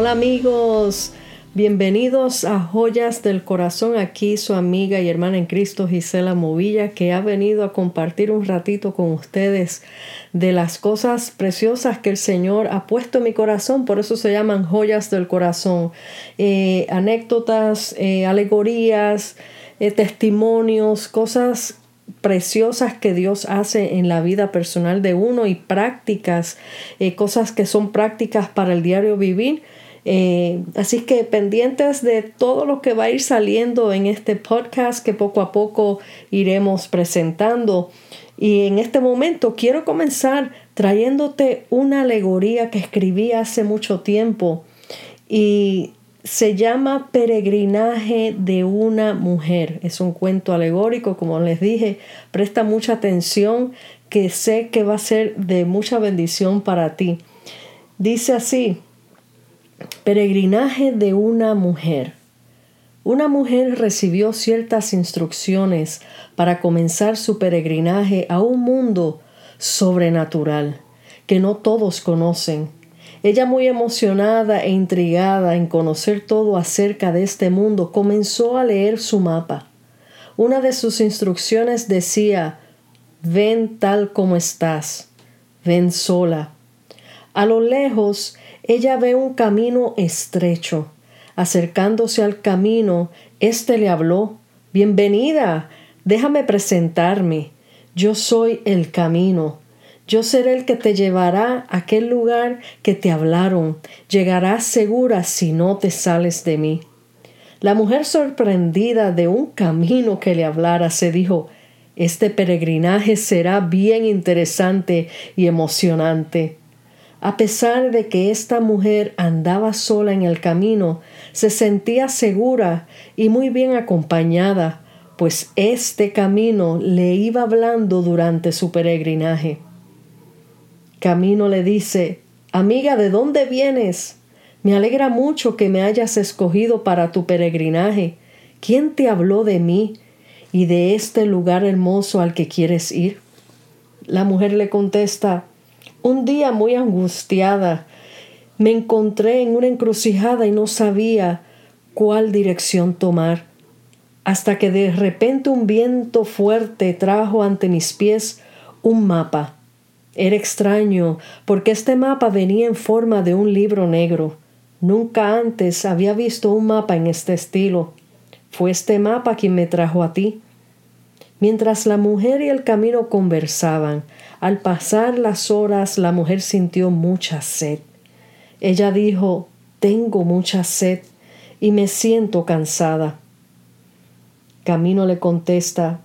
Hola amigos, bienvenidos a Joyas del Corazón. Aquí su amiga y hermana en Cristo Gisela Movilla que ha venido a compartir un ratito con ustedes de las cosas preciosas que el Señor ha puesto en mi corazón. Por eso se llaman Joyas del Corazón. Eh, anécdotas, eh, alegorías, eh, testimonios, cosas preciosas que Dios hace en la vida personal de uno y prácticas, cosas que son prácticas para el diario vivir eh, así que pendientes de todo lo que va a ir saliendo en este podcast que poco a poco iremos presentando. Y en este momento quiero comenzar trayéndote una alegoría que escribí hace mucho tiempo y se llama Peregrinaje de una mujer. Es un cuento alegórico, como les dije, presta mucha atención que sé que va a ser de mucha bendición para ti. Dice así, Peregrinaje de una mujer. Una mujer recibió ciertas instrucciones para comenzar su peregrinaje a un mundo sobrenatural que no todos conocen. Ella muy emocionada e intrigada en conocer todo acerca de este mundo comenzó a leer su mapa. Una de sus instrucciones decía, ven tal como estás, ven sola. A lo lejos ella ve un camino estrecho. Acercándose al camino, éste le habló Bienvenida. Déjame presentarme. Yo soy el camino. Yo seré el que te llevará a aquel lugar que te hablaron. Llegarás segura si no te sales de mí. La mujer sorprendida de un camino que le hablara se dijo Este peregrinaje será bien interesante y emocionante. A pesar de que esta mujer andaba sola en el camino, se sentía segura y muy bien acompañada, pues este camino le iba hablando durante su peregrinaje. Camino le dice, Amiga, ¿de dónde vienes? Me alegra mucho que me hayas escogido para tu peregrinaje. ¿Quién te habló de mí y de este lugar hermoso al que quieres ir? La mujer le contesta, un día muy angustiada, me encontré en una encrucijada y no sabía cuál dirección tomar, hasta que de repente un viento fuerte trajo ante mis pies un mapa. Era extraño, porque este mapa venía en forma de un libro negro. Nunca antes había visto un mapa en este estilo. Fue este mapa quien me trajo a ti. Mientras la mujer y el camino conversaban, al pasar las horas la mujer sintió mucha sed. Ella dijo, tengo mucha sed y me siento cansada. Camino le contesta,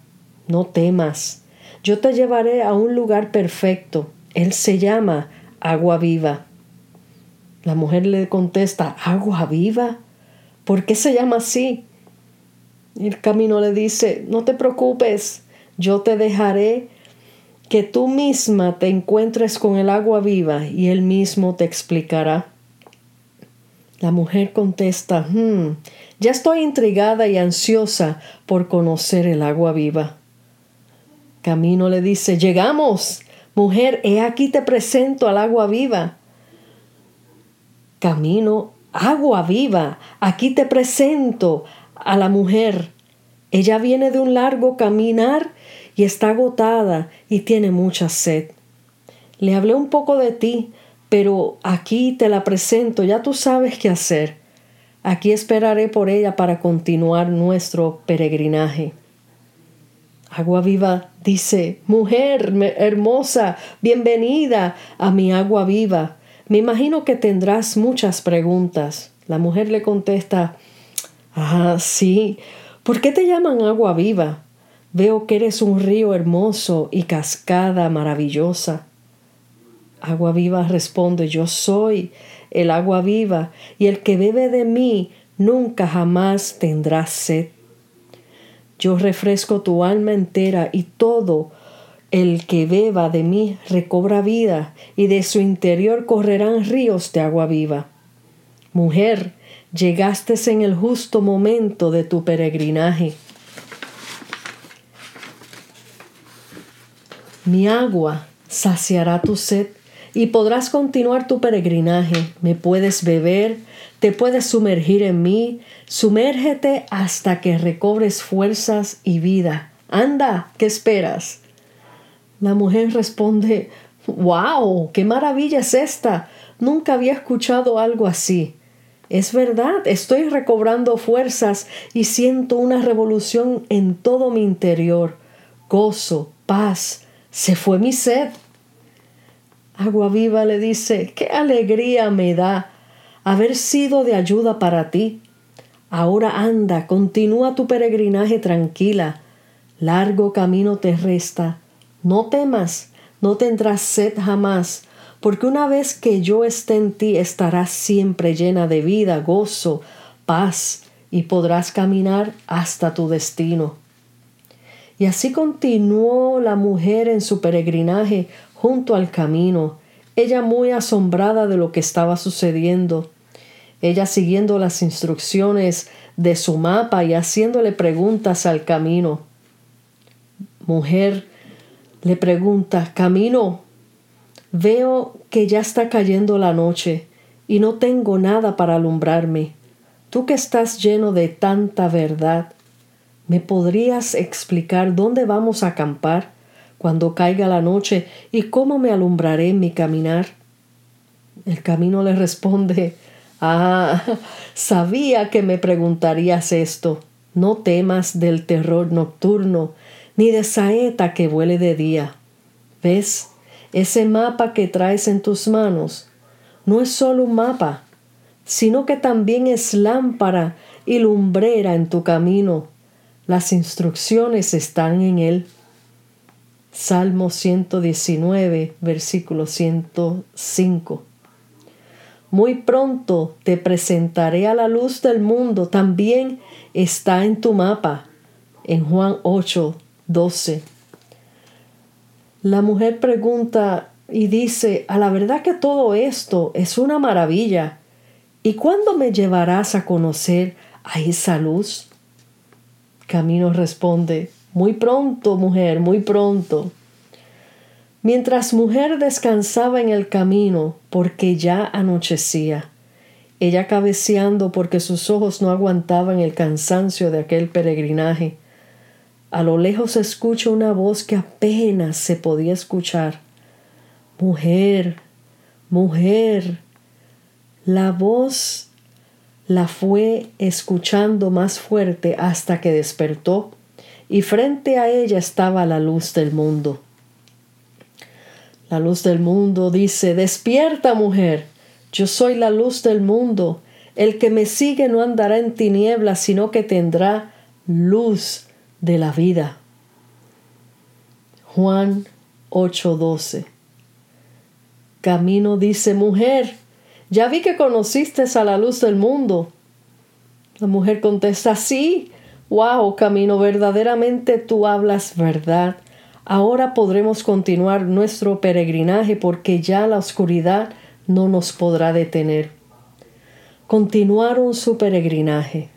no temas, yo te llevaré a un lugar perfecto. Él se llama agua viva. La mujer le contesta, agua viva. ¿Por qué se llama así? El camino le dice, no te preocupes, yo te dejaré que tú misma te encuentres con el agua viva y él mismo te explicará. La mujer contesta, hmm, ya estoy intrigada y ansiosa por conocer el agua viva. Camino le dice, llegamos, mujer, he aquí te presento al agua viva. Camino, agua viva, aquí te presento a la mujer. Ella viene de un largo caminar y está agotada y tiene mucha sed. Le hablé un poco de ti, pero aquí te la presento, ya tú sabes qué hacer. Aquí esperaré por ella para continuar nuestro peregrinaje. Agua viva dice, mujer hermosa, bienvenida a mi agua viva. Me imagino que tendrás muchas preguntas. La mujer le contesta, ah, sí, ¿por qué te llaman agua viva? Veo que eres un río hermoso y cascada maravillosa. Agua viva responde, yo soy el agua viva, y el que bebe de mí nunca jamás tendrá sed. Yo refresco tu alma entera y todo el que beba de mí recobra vida, y de su interior correrán ríos de agua viva. Mujer, llegaste en el justo momento de tu peregrinaje. Mi agua saciará tu sed y podrás continuar tu peregrinaje. Me puedes beber, te puedes sumergir en mí, sumérgete hasta que recobres fuerzas y vida. Anda, ¿qué esperas? La mujer responde, ¡Wow! ¡Qué maravilla es esta! Nunca había escuchado algo así. Es verdad, estoy recobrando fuerzas y siento una revolución en todo mi interior. Gozo, paz, se fue mi sed. Agua Viva le dice, qué alegría me da haber sido de ayuda para ti. Ahora anda, continúa tu peregrinaje tranquila. Largo camino te resta. No temas, no tendrás sed jamás, porque una vez que yo esté en ti estarás siempre llena de vida, gozo, paz, y podrás caminar hasta tu destino. Y así continuó la mujer en su peregrinaje junto al camino, ella muy asombrada de lo que estaba sucediendo, ella siguiendo las instrucciones de su mapa y haciéndole preguntas al camino. Mujer, le pregunta, Camino, veo que ya está cayendo la noche y no tengo nada para alumbrarme. Tú que estás lleno de tanta verdad, ¿me podrías explicar dónde vamos a acampar? cuando caiga la noche y cómo me alumbraré en mi caminar. El camino le responde, Ah, sabía que me preguntarías esto. No temas del terror nocturno, ni de saeta que vuele de día. ¿Ves? Ese mapa que traes en tus manos no es solo un mapa, sino que también es lámpara y lumbrera en tu camino. Las instrucciones están en él. Salmo 119, versículo 105. Muy pronto te presentaré a la luz del mundo, también está en tu mapa, en Juan 8, 12. La mujer pregunta y dice, a la verdad que todo esto es una maravilla. ¿Y cuándo me llevarás a conocer a esa luz? Camino responde, muy pronto, mujer, muy pronto. Mientras mujer descansaba en el camino, porque ya anochecía, ella cabeceando porque sus ojos no aguantaban el cansancio de aquel peregrinaje, a lo lejos escucha una voz que apenas se podía escuchar. Mujer, mujer. La voz la fue escuchando más fuerte hasta que despertó y frente a ella estaba la luz del mundo. La luz del mundo dice, despierta mujer, yo soy la luz del mundo, el que me sigue no andará en tinieblas, sino que tendrá luz de la vida. Juan 8:12 Camino dice, mujer, ya vi que conociste a la luz del mundo. La mujer contesta, sí, wow, camino, verdaderamente tú hablas verdad. Ahora podremos continuar nuestro peregrinaje porque ya la oscuridad no nos podrá detener. Continuaron su peregrinaje.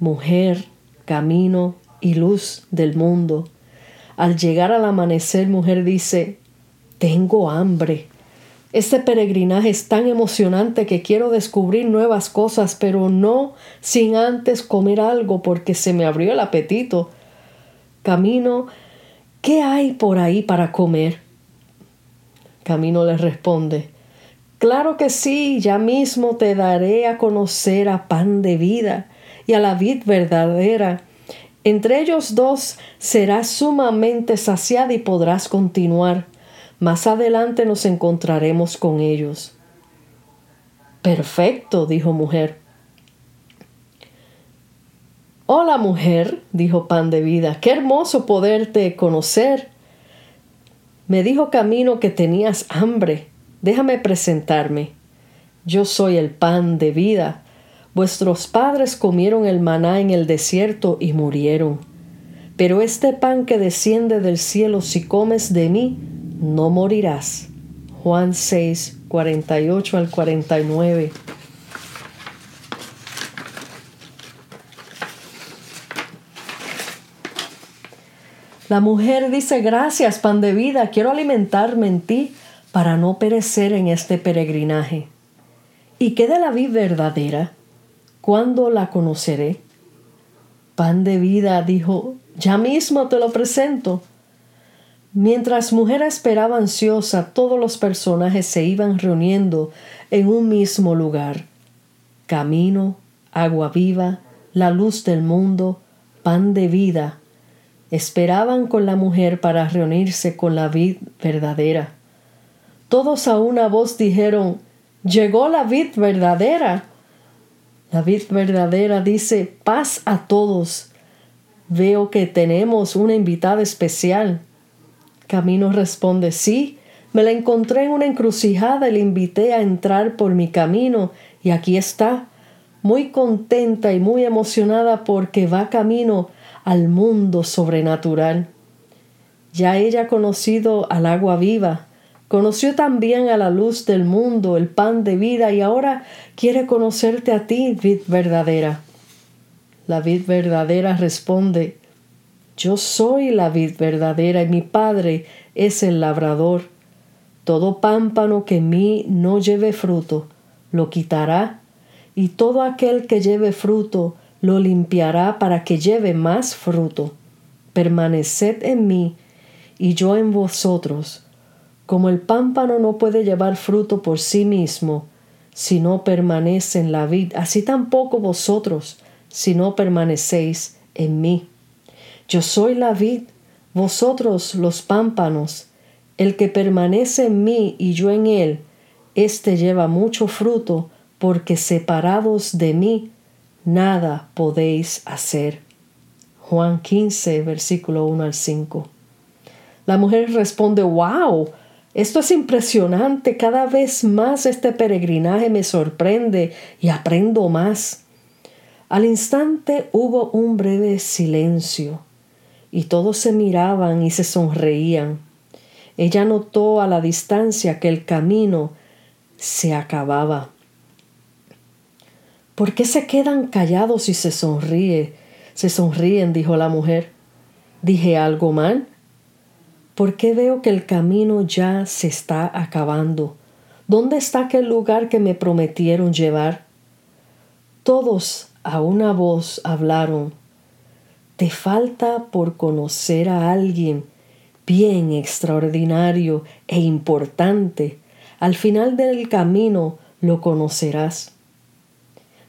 Mujer, camino y luz del mundo. Al llegar al amanecer, mujer dice, tengo hambre. Este peregrinaje es tan emocionante que quiero descubrir nuevas cosas, pero no sin antes comer algo porque se me abrió el apetito. Camino, ¿qué hay por ahí para comer? Camino le responde, Claro que sí, ya mismo te daré a conocer a pan de vida y a la vid verdadera. Entre ellos dos serás sumamente saciada y podrás continuar más adelante nos encontraremos con ellos. Perfecto, dijo mujer. Hola mujer, dijo pan de vida, qué hermoso poderte conocer. Me dijo Camino que tenías hambre. Déjame presentarme. Yo soy el pan de vida. Vuestros padres comieron el maná en el desierto y murieron. Pero este pan que desciende del cielo, si comes de mí, no morirás. Juan 6, 48 al 49. La mujer dice, gracias, pan de vida, quiero alimentarme en ti para no perecer en este peregrinaje. ¿Y qué la vida verdadera? ¿Cuándo la conoceré? Pan de vida, dijo, ya mismo te lo presento. Mientras mujer esperaba ansiosa, todos los personajes se iban reuniendo en un mismo lugar. Camino, agua viva, la luz del mundo, pan de vida. Esperaban con la mujer para reunirse con la vid verdadera. Todos a una voz dijeron, llegó la vid verdadera. La vid verdadera dice, paz a todos. Veo que tenemos una invitada especial. Camino responde, sí, me la encontré en una encrucijada y le invité a entrar por mi camino y aquí está, muy contenta y muy emocionada porque va camino al mundo sobrenatural. Ya ella ha conocido al agua viva, conoció también a la luz del mundo, el pan de vida, y ahora quiere conocerte a ti, vid verdadera. La vid verdadera responde, yo soy la vid verdadera y mi Padre es el labrador. Todo pámpano que en mí no lleve fruto, lo quitará, y todo aquel que lleve fruto, lo limpiará para que lleve más fruto. Permaneced en mí, y yo en vosotros. Como el pámpano no puede llevar fruto por sí mismo, si no permanece en la vid, así tampoco vosotros, si no permanecéis en mí. Yo soy la vid, vosotros los pámpanos. El que permanece en mí y yo en él, éste lleva mucho fruto, porque separados de mí, nada podéis hacer. Juan 15, versículo 1 al 5. La mujer responde, wow, esto es impresionante, cada vez más este peregrinaje me sorprende y aprendo más. Al instante hubo un breve silencio y todos se miraban y se sonreían. Ella notó a la distancia que el camino se acababa. ¿Por qué se quedan callados y se sonríe? Se sonríen, dijo la mujer. ¿Dije algo mal? ¿Por qué veo que el camino ya se está acabando? ¿Dónde está aquel lugar que me prometieron llevar? Todos a una voz hablaron te falta por conocer a alguien bien extraordinario e importante. Al final del camino lo conocerás.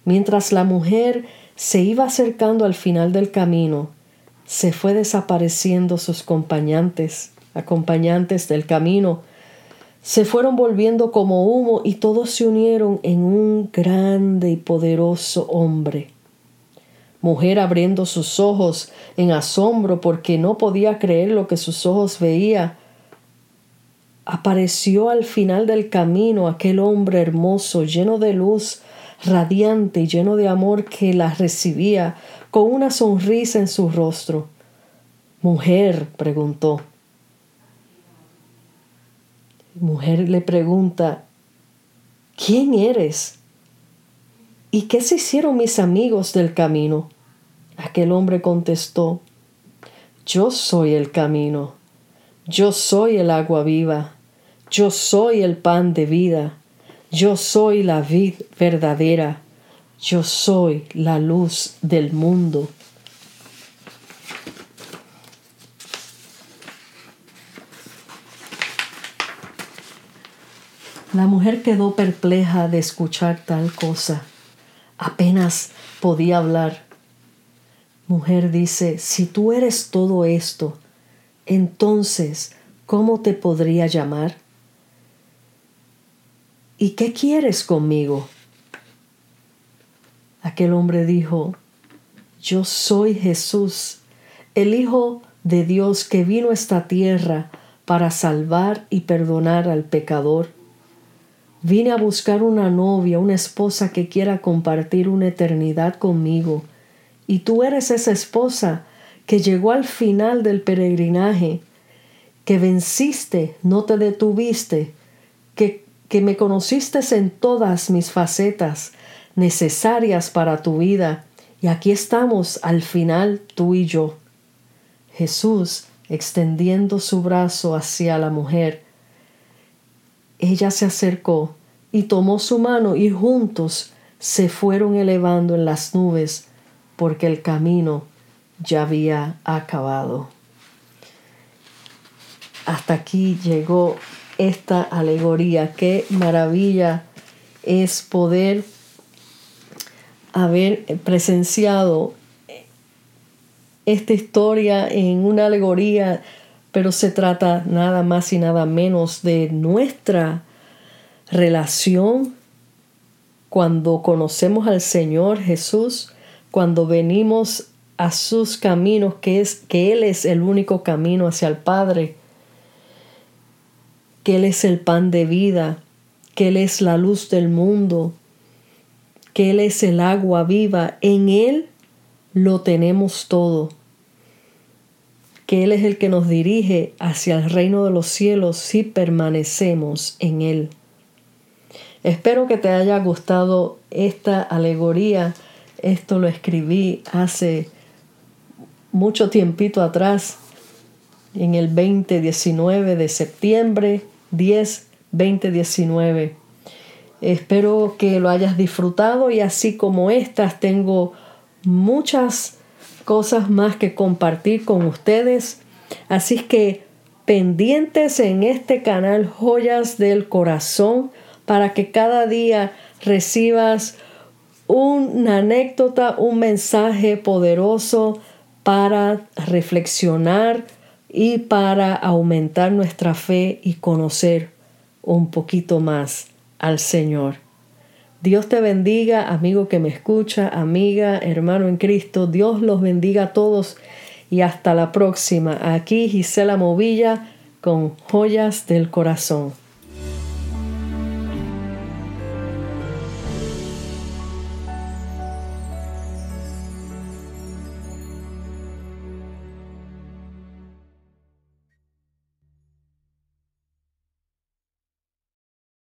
Mientras la mujer se iba acercando al final del camino, se fue desapareciendo sus acompañantes, acompañantes del camino, se fueron volviendo como humo y todos se unieron en un grande y poderoso hombre mujer abriendo sus ojos en asombro porque no podía creer lo que sus ojos veía. Apareció al final del camino aquel hombre hermoso, lleno de luz, radiante y lleno de amor que la recibía con una sonrisa en su rostro. Mujer, preguntó. Mujer le pregunta, ¿quién eres? ¿Y qué se hicieron mis amigos del camino? Aquel hombre contestó, Yo soy el camino, yo soy el agua viva, yo soy el pan de vida, yo soy la vid verdadera, yo soy la luz del mundo. La mujer quedó perpleja de escuchar tal cosa apenas podía hablar. Mujer dice, si tú eres todo esto, entonces, ¿cómo te podría llamar? ¿Y qué quieres conmigo? Aquel hombre dijo, yo soy Jesús, el Hijo de Dios que vino a esta tierra para salvar y perdonar al pecador. Vine a buscar una novia, una esposa que quiera compartir una eternidad conmigo. Y tú eres esa esposa que llegó al final del peregrinaje, que venciste, no te detuviste, que, que me conociste en todas mis facetas necesarias para tu vida. Y aquí estamos al final tú y yo. Jesús extendiendo su brazo hacia la mujer, ella se acercó y tomó su mano y juntos se fueron elevando en las nubes porque el camino ya había acabado. Hasta aquí llegó esta alegoría. Qué maravilla es poder haber presenciado esta historia en una alegoría, pero se trata nada más y nada menos de nuestra relación cuando conocemos al Señor Jesús, cuando venimos a sus caminos, que es que Él es el único camino hacia el Padre, que Él es el pan de vida, que Él es la luz del mundo, que Él es el agua viva, en Él lo tenemos todo, que Él es el que nos dirige hacia el reino de los cielos si permanecemos en Él. Espero que te haya gustado esta alegoría. Esto lo escribí hace mucho tiempito atrás, en el 2019 de septiembre 10, 2019. Espero que lo hayas disfrutado y así como estas tengo muchas cosas más que compartir con ustedes. Así que pendientes en este canal Joyas del Corazón para que cada día recibas una anécdota, un mensaje poderoso para reflexionar y para aumentar nuestra fe y conocer un poquito más al Señor. Dios te bendiga, amigo que me escucha, amiga, hermano en Cristo. Dios los bendiga a todos y hasta la próxima. Aquí Gisela Movilla con Joyas del Corazón.